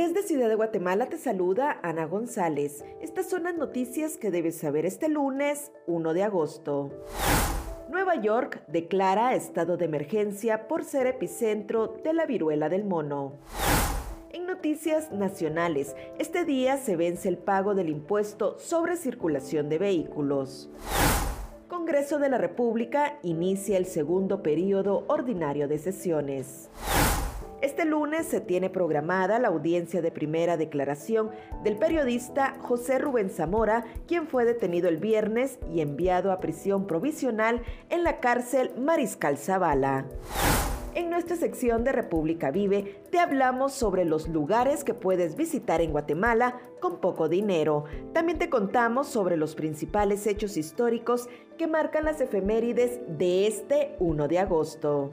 Desde Ciudad de Guatemala te saluda Ana González. Estas son las noticias que debes saber este lunes 1 de agosto. Nueva York declara estado de emergencia por ser epicentro de la viruela del mono. En noticias nacionales, este día se vence el pago del impuesto sobre circulación de vehículos. Congreso de la República inicia el segundo periodo ordinario de sesiones. Este lunes se tiene programada la audiencia de primera declaración del periodista José Rubén Zamora, quien fue detenido el viernes y enviado a prisión provisional en la cárcel Mariscal Zavala. En nuestra sección de República Vive te hablamos sobre los lugares que puedes visitar en Guatemala con poco dinero. También te contamos sobre los principales hechos históricos que marcan las efemérides de este 1 de agosto.